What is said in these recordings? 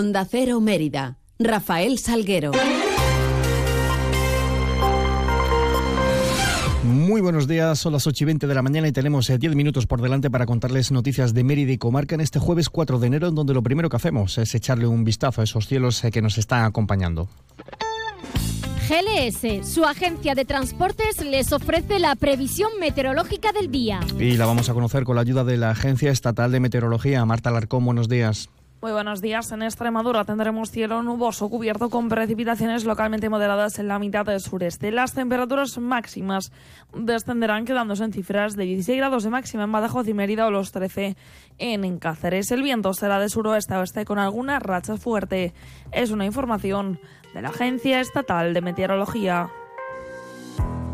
Onda Cero Mérida. Rafael Salguero. Muy buenos días, son las 8 y 20 de la mañana y tenemos 10 eh, minutos por delante para contarles noticias de Mérida y Comarca en este jueves 4 de enero, en donde lo primero que hacemos es echarle un vistazo a esos cielos eh, que nos están acompañando. GLS, su agencia de transportes, les ofrece la previsión meteorológica del día. Y la vamos a conocer con la ayuda de la Agencia Estatal de Meteorología. Marta Larcón, buenos días. Muy buenos días. En Extremadura tendremos cielo nuboso cubierto con precipitaciones localmente moderadas en la mitad del sureste. Las temperaturas máximas descenderán quedándose en cifras de 16 grados de máxima en Badajoz y Mérida o los 13 en Cáceres. El viento será de suroeste a oeste con alguna racha fuerte. Es una información de la Agencia Estatal de Meteorología.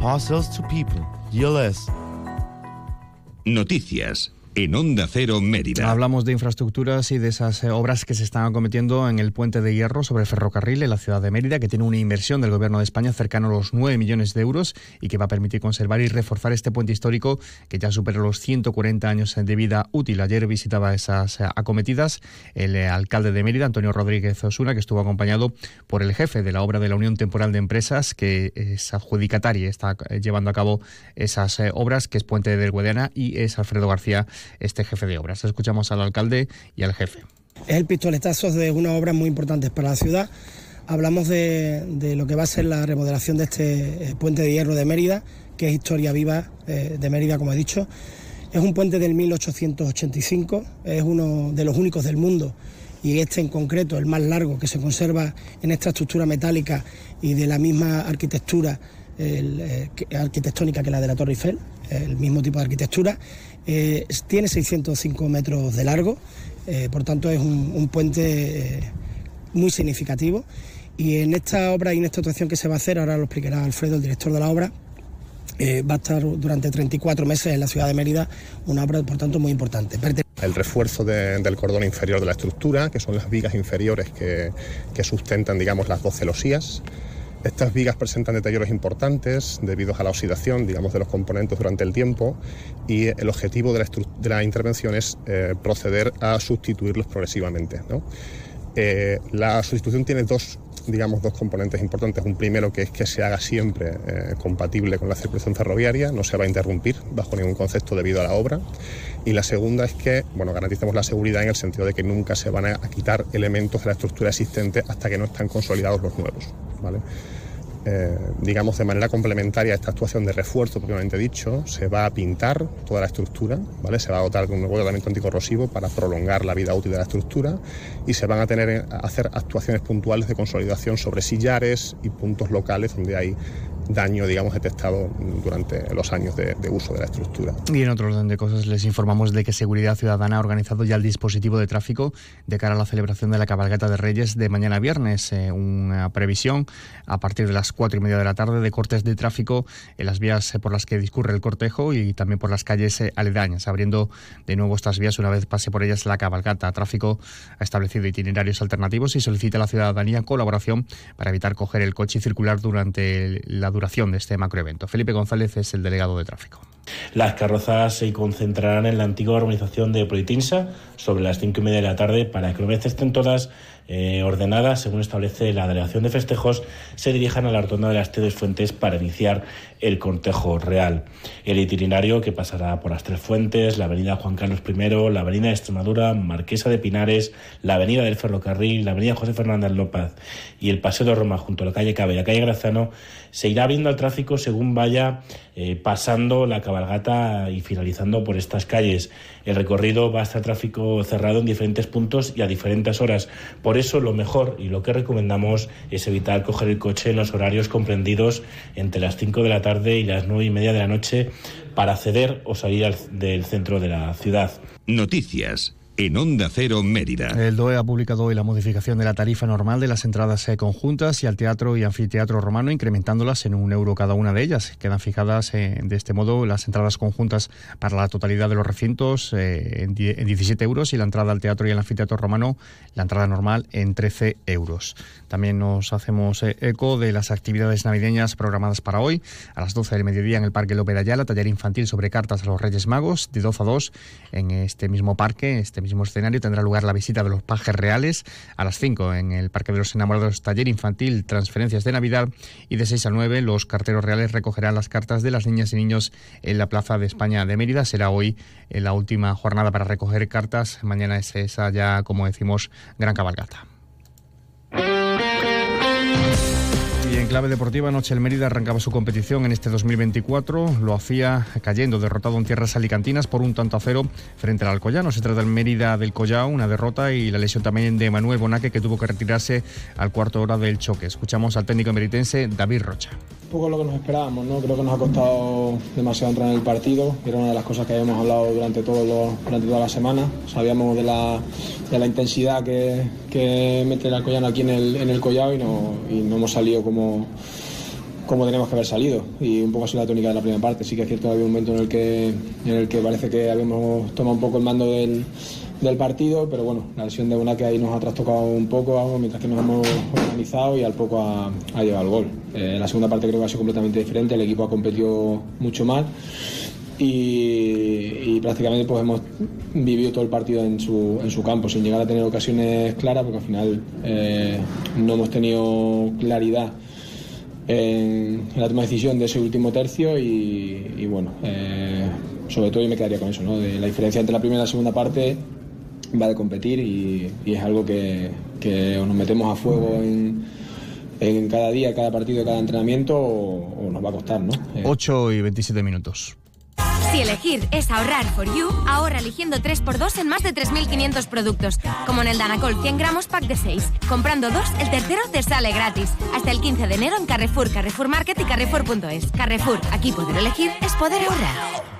Parcels to people. Noticias en Onda Cero Mérida. Hablamos de infraestructuras y de esas eh, obras que se están acometiendo en el puente de hierro sobre el ferrocarril en la ciudad de Mérida, que tiene una inversión del gobierno de España cercano a los 9 millones de euros y que va a permitir conservar y reforzar este puente histórico que ya supera los 140 años de vida útil. Ayer visitaba esas eh, acometidas el eh, alcalde de Mérida, Antonio Rodríguez Osuna, que estuvo acompañado por el jefe de la obra de la Unión Temporal de Empresas, que es adjudicataria, está llevando a cabo esas obras, que es Puente del Guadiana, y es Alfredo García este jefe de obras. Escuchamos al alcalde y al jefe. Es el pistoletazo de unas obras muy importantes para la ciudad. Hablamos de, lo que va a ser la remodelación de este eh, puente de hierro de Mérida, que es historia viva eh, de Mérida, como he dicho. Es un puente del 1885, es uno de los únicos del mundo y este en concreto, el más largo que se conserva en esta estructura metálica y de la misma arquitectura eh, arquitectónica que la de la Torre Eiffel, el mismo tipo de arquitectura eh, tiene 605 metros de largo, eh, por tanto es un, puente eh, muy significativo. Y en esta obra y en esta actuación que se va a hacer, ahora lo explicará Alfredo, el director de la obra, va a estar durante 34 meses en la ciudad de Mérida, una obra por tanto muy importante. El refuerzo del cordón inferior de la estructura, que son las vigas inferiores que, que sustentan digamos, las dos celosías. Estas vigas presentan deterioros importantes debido a la oxidación, digamos, de los componentes durante el tiempo y el objetivo de la, intervención es eh, proceder a sustituirlos progresivamente. Eh, la sustitución tiene dos, digamos, dos componentes importantes. Un primero que es que se haga siempre eh, compatible con la circulación ferroviaria, no se va a interrumpir bajo ningún concepto debido a la obra. Y la segunda es que, bueno, garantizamos la seguridad en el sentido de que nunca se van a quitar elementos de la estructura existente hasta que no están consolidados los nuevos. Eh, digamos de manera complementaria a esta actuación de refuerzo propiamente dicho, se va a pintar toda la estructura, ¿vale? se va a dotar de un nuevo tratamiento anticorrosivo para prolongar la vida útil de la estructura y se van a tener a hacer actuaciones puntuales de consolidación sobre sillares y puntos locales donde hay daño, digamos, detectado durante los años de, uso de la estructura. Y en otro orden de cosas les informamos de que Seguridad Ciudadana ha organizado ya el dispositivo de tráfico de cara a la celebración de la cabalgata de Reyes de mañana viernes. Eh, una previsión a partir de las cuatro y media de la tarde de cortes de tráfico en las vías por las que discurre el cortejo y también por las calles eh, aledañas, abriendo de nuevo estas vías una vez pase por ellas la cabalgata. Tráfico ha establecido itinerarios alternativos y solicita a la ciudadanía colaboración para evitar coger el coche y circular durante la duración de este macroevento. Felipe González es el delegado de tráfico. Las carrozas se concentrarán en la antigua urbanización de Proitinsa sobre las cinco y media de la tarde para que una vez estén todas eh, ordenadas, según establece la delegación de festejos, se dirijan a la rotonda de las Tres Fuentes para iniciar el cortejo real. El itinerario que pasará por las Tres Fuentes, la avenida Juan Carlos I, la avenida de Extremadura, Marquesa de Pinares, la avenida del Ferrocarril, la avenida José Fernández López y el Paseo de Roma junto a la calle Cabe y la calle Grazano, se irá abriendo al tráfico según vaya eh, pasando la cabalgata y finalizando por estas calles. El recorrido va a estar tráfico cerrado en diferentes puntos y a diferentes horas. Por eso lo mejor y lo que recomendamos es evitar coger el coche en los horarios comprendidos entre las 5 de la tarde y las 9 y media de la noche para acceder o salir del centro de la ciudad. Noticias en Onda Cero Mérida. El DOE ha publicado hoy la modificación de la tarifa normal de las entradas eh, conjuntas y al teatro y anfiteatro romano, incrementándolas en un euro cada una de ellas. Quedan fijadas eh, de este modo las entradas conjuntas para la totalidad de los recintos eh, en, 17 euros y la entrada al teatro y al anfiteatro romano, la entrada normal en 13 euros. También nos hacemos eco de las actividades navideñas programadas para hoy. A las 12 del mediodía en el Parque López de Ayala, taller infantil sobre cartas a los Reyes Magos, de 12 a 2 en este mismo parque, este mismo mismo escenario tendrá lugar la visita de los pajes reales a las 5 en el Parque de los Enamorados, taller infantil, transferencias de Navidad y de 6 a 9 los carteros reales recogerán las cartas de las niñas y niños en la Plaza de España de Mérida. Será hoy la última jornada para recoger cartas. Mañana es esa ya, como decimos, gran cabalgata. En clave deportiva, anoche el Mérida arrancaba su competición en este 2024. Lo hacía cayendo, derrotado en tierras alicantinas por un tanto a cero frente al Alcoyano. Se trata del Mérida del Collao, una derrota y la lesión también de Manuel Bonaque, que tuvo que retirarse al cuarto hora del choque. Escuchamos al técnico meritense David Rocha poco lo que nos esperábamos, ¿no? Creo que nos ha costado demasiado entrar en el partido, era una de las cosas que habíamos hablado durante, todo durante toda la semana. Sabíamos de la, de la intensidad que, que, mete el Alcoyano aquí en el, en el Collao y no, y no hemos salido como, como tenemos que haber salido. Y un poco así la tónica de la primera parte. Sí que es cierto que había un momento en el que, en el que parece que habíamos tomado un poco el mando del del partido, pero bueno, la lesión de una que ahí nos ha trastocado un poco, mientras que nos hemos organizado y al poco ha, ha llegado el gol. Eh, la segunda parte creo que ha sido completamente diferente, el equipo ha competido mucho más y, prácticamente pues hemos vivido todo el partido en su, en su campo, sin llegar a tener ocasiones claras, porque al final eh, no hemos tenido claridad en, la toma de decisión de ese último tercio y, bueno, eh, sobre todo yo me quedaría con eso, ¿no? de la diferencia entre la primera y la segunda parte va de competir y, es algo que, nos metemos a fuego en, cada día, cada partido, cada entrenamiento o, nos va a costar, ¿no? 8 eh, y 27 minutos. Si elegir es ahorrar for you, ahorra eligiendo 3x2 en más de 3.500 productos, como en el Danacol 100 gramos pack de 6. Comprando dos, el tercero te sale gratis. Hasta el 15 de enero en Carrefour, Carrefour Market y Carrefour.es. Carrefour, aquí poder elegir es poder ahorrar.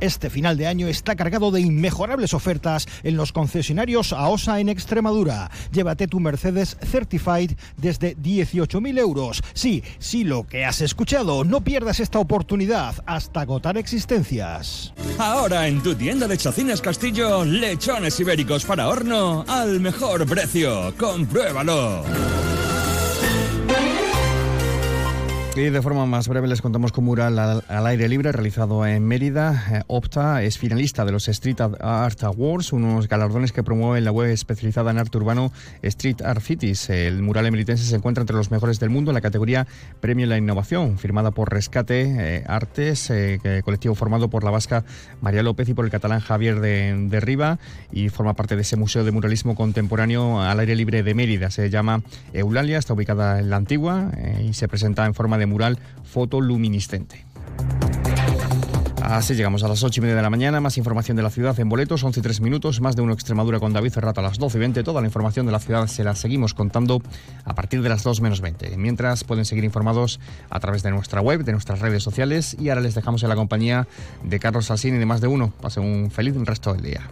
Este final de año está cargado de inmejorables ofertas en los concesionarios AOSA en Extremadura. Llévate tu Mercedes Certified desde 18.000 euros. Sí, sí, lo que has escuchado. No pierdas esta oportunidad hasta agotar existencias. Ahora en tu tienda de Chacines Castillo, lechones ibéricos para horno al mejor precio. Compruébalo. Y de forma más breve les contamos con mural al, aire libre realizado en Mérida. Eh, Opta es finalista de los Street Art Awards, unos galardones que promueve la web especializada en arte urbano Street Art Cities. El mural emeritense se encuentra entre los mejores del mundo en la categoría Premio a la Innovación, firmada por Rescate eh, Artes, eh, colectivo formado por la vasca María López y por el catalán Javier de, de Riva, y forma parte de ese Museo de Muralismo Contemporáneo al aire libre de Mérida. Se llama Eulalia, está ubicada en la antigua y se presenta en forma de mural fotoluminiscente. Así llegamos a las 8 y media de la mañana. Más información de la ciudad en boletos, 11 y 3 minutos. Más de uno Extremadura con David Ferrato a las 12 y 20. Toda la información de la ciudad se la seguimos contando a partir de las 2 menos 20. Mientras pueden seguir informados a través de nuestra web, de nuestras redes sociales. Y ahora les dejamos en la compañía de Carlos Salsín y de más de uno. Pasen un feliz resto del día.